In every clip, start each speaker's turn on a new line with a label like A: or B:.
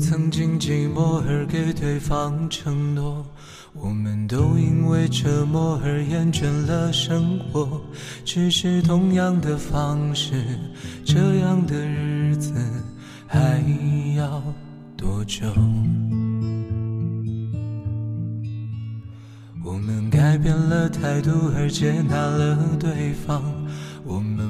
A: 曾经寂寞而给对方承诺，我们都因为折磨而厌倦了生活。只是同样的方式，这样的日子还要多久？我们改变了态度而接纳了对方，我们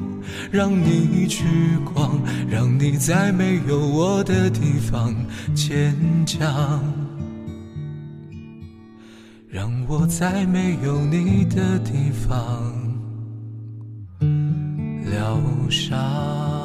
A: 让你去狂，让你在没有我的地方坚强。让我在没有你的地方疗伤。